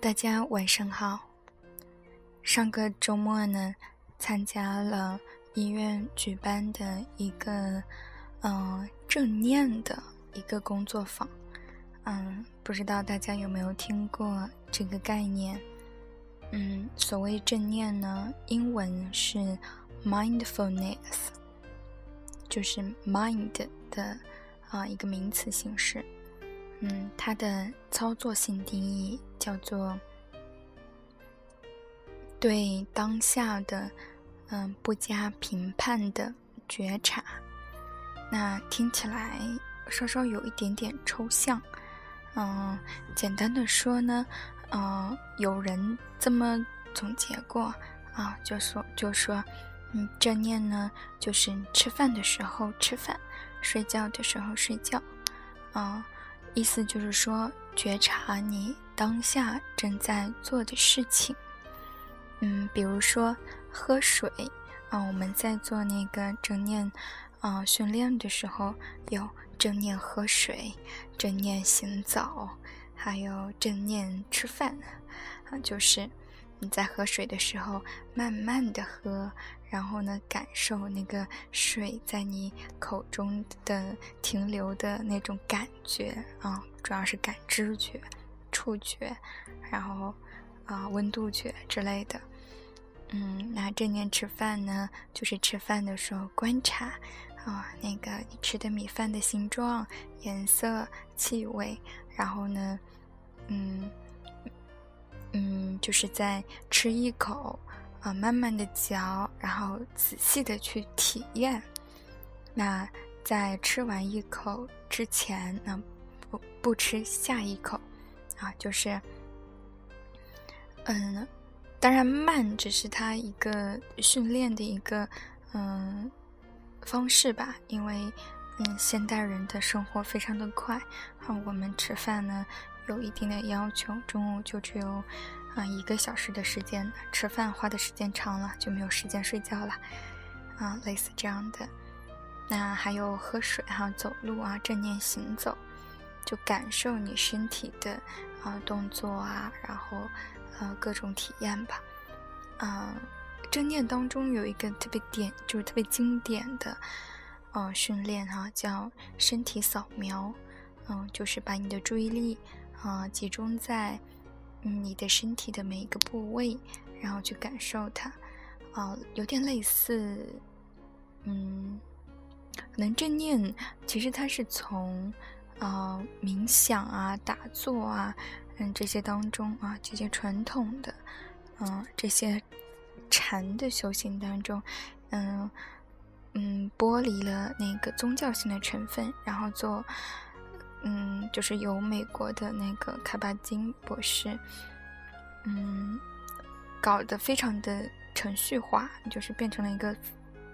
大家晚上好。上个周末呢，参加了医院举办的一个嗯正念的一个工作坊。嗯，不知道大家有没有听过这个概念？嗯，所谓正念呢，英文是 mindfulness，就是 mind 的啊一个名词形式。嗯，它的操作性定义叫做对当下的嗯不加评判的觉察。那听起来稍稍有一点点抽象。嗯，简单的说呢，嗯，有人这么总结过啊，就说就说，嗯，正念呢就是吃饭的时候吃饭，睡觉的时候睡觉，啊。意思就是说，觉察你当下正在做的事情。嗯，比如说喝水啊，我们在做那个正念啊训练的时候，有正念喝水、正念行走，还有正念吃饭啊，就是你在喝水的时候，慢慢的喝。然后呢，感受那个水在你口中的停留的那种感觉啊，主要是感知觉、触觉，然后啊温度觉之类的。嗯，那正念吃饭呢，就是吃饭的时候观察啊那个你吃的米饭的形状、颜色、气味，然后呢，嗯嗯，就是在吃一口。啊，慢慢的嚼，然后仔细的去体验。那在吃完一口之前，那不不吃下一口，啊，就是，嗯，当然慢只是他一个训练的一个嗯方式吧，因为嗯现代人的生活非常的快，啊，我们吃饭呢有一定的要求，中午就只有。啊，一个小时的时间吃饭花的时间长了，就没有时间睡觉了，啊，类似这样的。那还有喝水哈，走路啊，正念行走，就感受你身体的啊动作啊，然后呃各种体验吧。嗯，正念当中有一个特别典，就是特别经典的呃训练哈，叫身体扫描。嗯，就是把你的注意力啊集中在。你的身体的每一个部位，然后去感受它，啊，有点类似，嗯，可能正念其实它是从，啊，冥想啊、打坐啊，嗯，这些当中啊，这些传统的，嗯，这些禅的修行当中，嗯嗯，剥离了那个宗教性的成分，然后做。嗯，就是由美国的那个卡巴金博士，嗯，搞得非常的程序化，就是变成了一个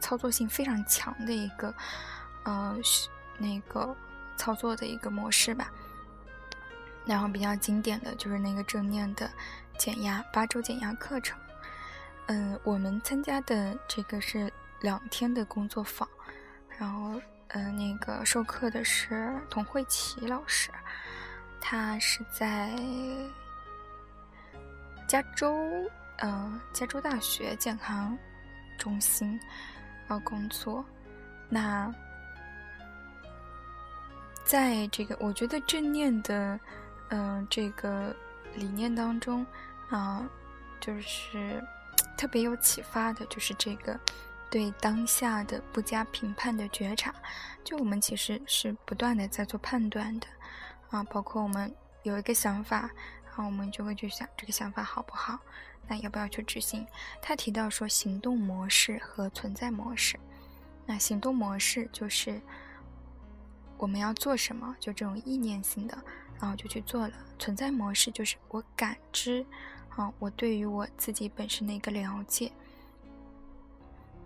操作性非常强的一个，呃，那个操作的一个模式吧。然后比较经典的就是那个正念的减压八周减压课程。嗯，我们参加的这个是两天的工作坊，然后。嗯，那个授课的是童慧琪老师，他是在加州，嗯，加州大学健康中心呃工作。那在这个，我觉得正念的，嗯，这个理念当中啊，就是特别有启发的，就是这个。对当下的不加评判的觉察，就我们其实是不断的在做判断的，啊，包括我们有一个想法，然后我们就会去想这个想法好不好，那要不要去执行？他提到说行动模式和存在模式，那行动模式就是我们要做什么，就这种意念性的，然后就去做了；存在模式就是我感知，啊，我对于我自己本身的一个了解。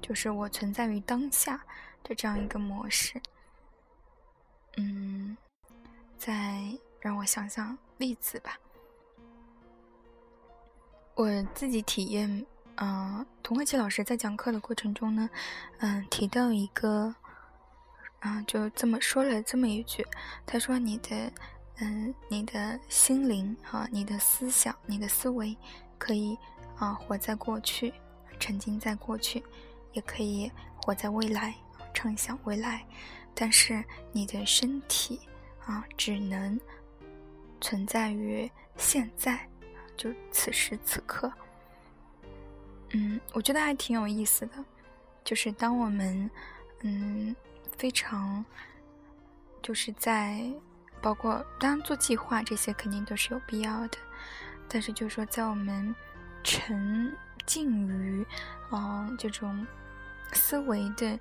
就是我存在于当下的这样一个模式，嗯，再让我想想例子吧。我自己体验，嗯，童慧琪老师在讲课的过程中呢，嗯，提到一个，啊，就这么说了这么一句，他说：“你的，嗯，你的心灵啊，你的思想，你的思维，可以啊活在过去，沉浸在过去，也可以活在未来，畅想未来。但是你的身体啊，只能存在于现在，就此时此刻。嗯，我觉得还挺有意思的，就是当我们嗯非常就是在包括当然做计划这些肯定都是有必要的，但是就是说在我们沉浸于嗯这种思维的。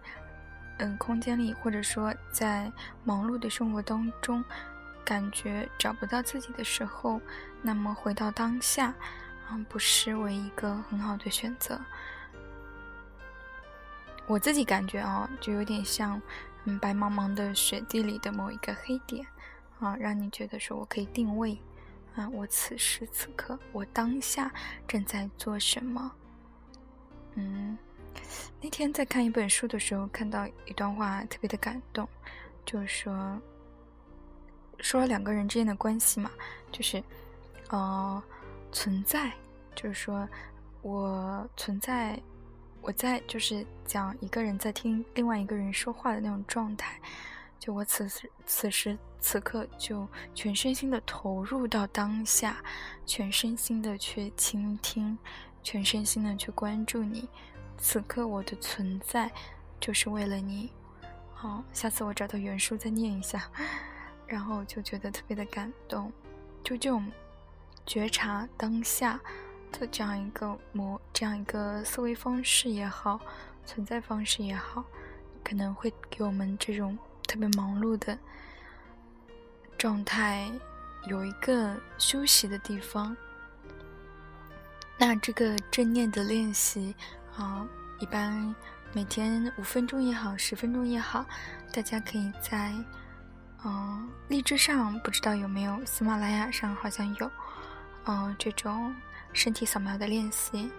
嗯，空间里，或者说在忙碌的生活当中，感觉找不到自己的时候，那么回到当下，嗯，不失为一个很好的选择。我自己感觉啊，就有点像嗯白茫茫的雪地里的某一个黑点，啊，让你觉得说我可以定位，啊，我此时此刻，我当下正在做什么，嗯。那天在看一本书的时候，看到一段话，特别的感动，就是说，说两个人之间的关系嘛，就是，呃，存在，就是说我存在，我在，就是讲一个人在听另外一个人说话的那种状态，就我此时此时此刻就全身心的投入到当下，全身心的去倾听，全身心的去关注你。此刻我的存在，就是为了你。好，下次我找到原书再念一下，然后就觉得特别的感动。就这种觉察当下的这样一个模，这样一个思维方式也好，存在方式也好，可能会给我们这种特别忙碌的状态有一个休息的地方。那这个正念的练习。啊，一般每天五分钟也好，十分钟也好，大家可以在嗯荔枝上，不知道有没有，喜马拉雅上好像有，嗯这种身体扫描的练习，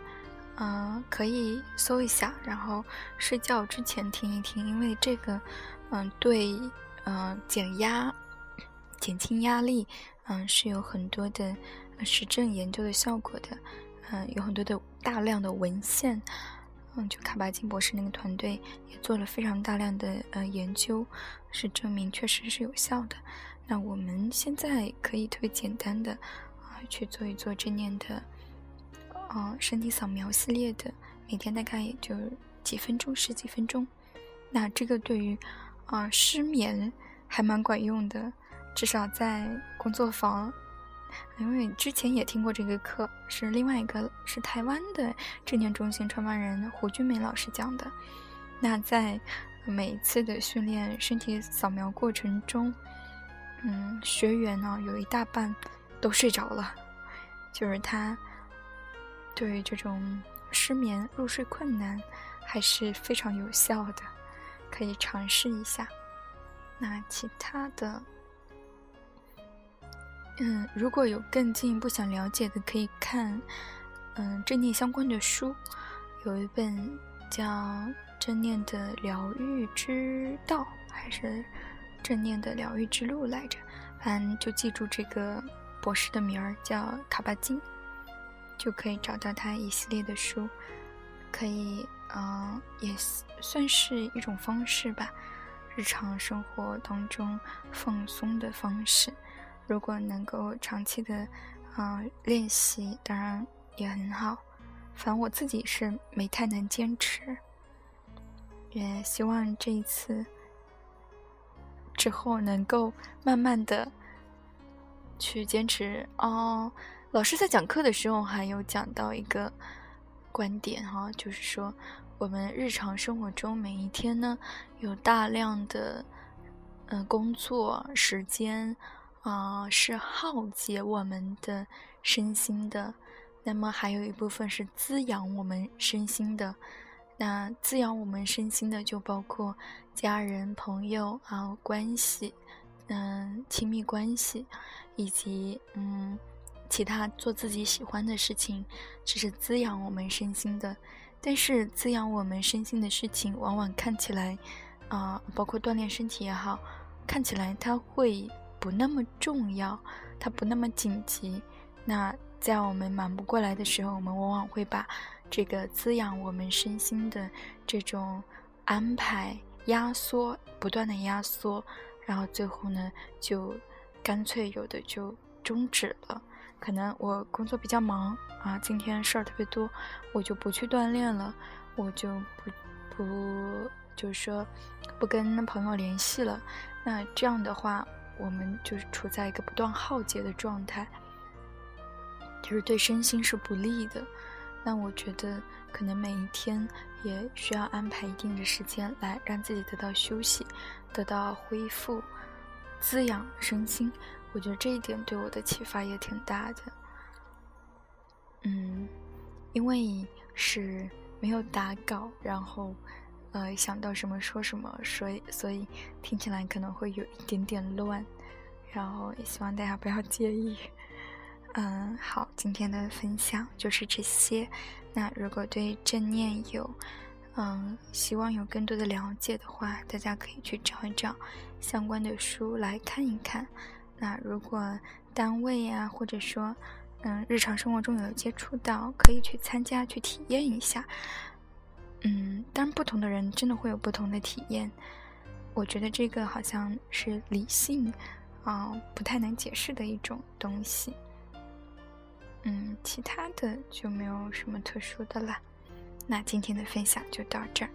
嗯可以搜一下，然后睡觉之前听一听，因为这个嗯对嗯减压、减轻压力，嗯是有很多的实证研究的效果的。嗯，有很多的大量的文献，嗯，就卡巴金博士那个团队也做了非常大量的呃研究，是证明确实是有效的。那我们现在可以特别简单的啊去做一做正念的，嗯，身体扫描系列的，每天大概也就几分钟，十几分钟。那这个对于啊失眠还蛮管用的，至少在工作坊。因为之前也听过这个课，是另外一个是台湾的正念中心创办人胡君梅老师讲的。那在每一次的训练身体扫描过程中，嗯，学员呢有一大半都睡着了，就是他对这种失眠、入睡困难还是非常有效的，可以尝试一下。那其他的。嗯，如果有更进一步想了解的，可以看嗯正念相关的书，有一本叫《正念的疗愈之道》，还是《正念的疗愈之路》来着，反正就记住这个博士的名儿叫卡巴金，就可以找到他一系列的书，可以嗯也算是一种方式吧，日常生活当中放松的方式。如果能够长期的，啊练习，当然也很好。反正我自己是没太能坚持，也希望这一次之后能够慢慢的去坚持。哦，老师在讲课的时候还有讲到一个观点哈，就是说我们日常生活中每一天呢，有大量的嗯工作时间。啊，是耗竭我们的身心的，那么还有一部分是滋养我们身心的。那滋养我们身心的，就包括家人、朋友啊关系，嗯，亲密关系，以及嗯，其他做自己喜欢的事情，这是滋养我们身心的。但是滋养我们身心的事情，往往看起来，啊，包括锻炼身体也好，看起来它会。不那么重要，它不那么紧急。那在我们忙不过来的时候，我们往往会把这个滋养我们身心的这种安排压缩，不断的压缩，然后最后呢，就干脆有的就终止了。可能我工作比较忙啊，今天事儿特别多，我就不去锻炼了，我就不不就是说不跟朋友联系了。那这样的话，我们就是处在一个不断耗竭的状态。就是对身心是不利的，那我觉得可能每一天也需要安排一定的时间来让自己得到休息，得到恢复、滋养身心。我觉得这一点对我的启发也挺大的。嗯，因为是没有打稿，然后呃想到什么说什么，所以所以听起来可能会有一点点乱，然后也希望大家不要介意。嗯，好，今天的分享就是这些。那如果对正念有，嗯，希望有更多的了解的话，大家可以去找一找相关的书来看一看。那如果单位呀，或者说，嗯，日常生活中有接触到，可以去参加去体验一下。嗯，当然，不同的人真的会有不同的体验。我觉得这个好像是理性啊，不太能解释的一种东西。嗯，其他的就没有什么特殊的了。那今天的分享就到这儿。